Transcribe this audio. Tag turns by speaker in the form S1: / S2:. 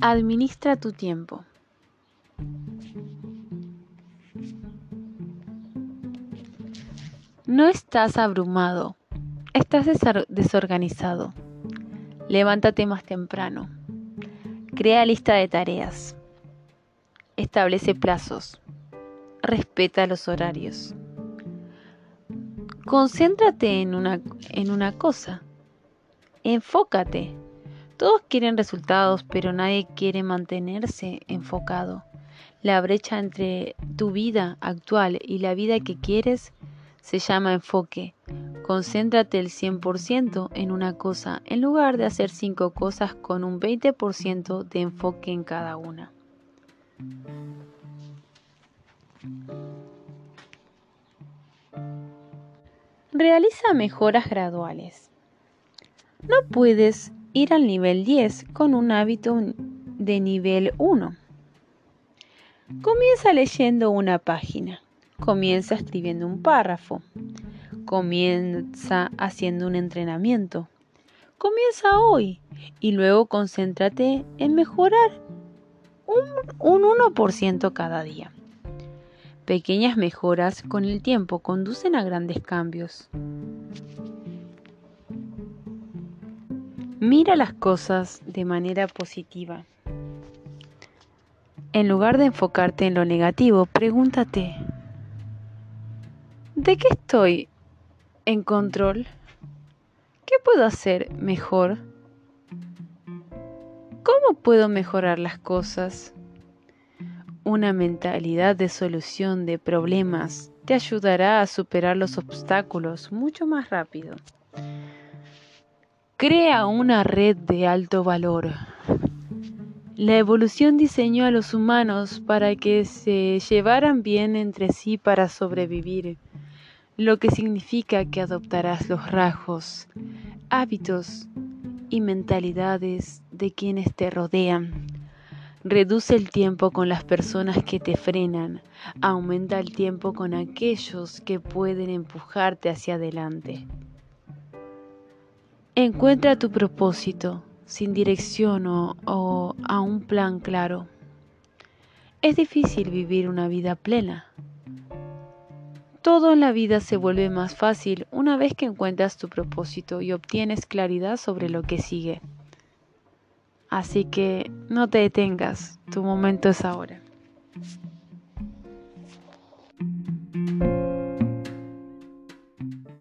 S1: Administra tu tiempo. No estás abrumado, estás desorganizado. Levántate más temprano. Crea lista de tareas. Establece plazos. Respeta los horarios. Concéntrate en una, en una cosa. Enfócate. Todos quieren resultados, pero nadie quiere mantenerse enfocado. La brecha entre tu vida actual y la vida que quieres se llama enfoque. Concéntrate el 100% en una cosa en lugar de hacer 5 cosas con un 20% de enfoque en cada una. Realiza mejoras graduales. No puedes ir al nivel 10 con un hábito de nivel 1. Comienza leyendo una página, comienza escribiendo un párrafo, comienza haciendo un entrenamiento. Comienza hoy y luego concéntrate en mejorar un, un 1% cada día. Pequeñas mejoras con el tiempo conducen a grandes cambios. Mira las cosas de manera positiva. En lugar de enfocarte en lo negativo, pregúntate, ¿de qué estoy en control? ¿Qué puedo hacer mejor? ¿Cómo puedo mejorar las cosas? Una mentalidad de solución de problemas te ayudará a superar los obstáculos mucho más rápido. Crea una red de alto valor. La evolución diseñó a los humanos para que se llevaran bien entre sí para sobrevivir, lo que significa que adoptarás los rasgos, hábitos y mentalidades de quienes te rodean. Reduce el tiempo con las personas que te frenan, aumenta el tiempo con aquellos que pueden empujarte hacia adelante. Encuentra tu propósito sin dirección o, a un plan claro. Es difícil vivir una vida plena. Todo en la vida se vuelve más fácil una vez que encuentras tu propósito y obtienes claridad sobre lo que sigue. Así que no te detengas, tu momento es ahora.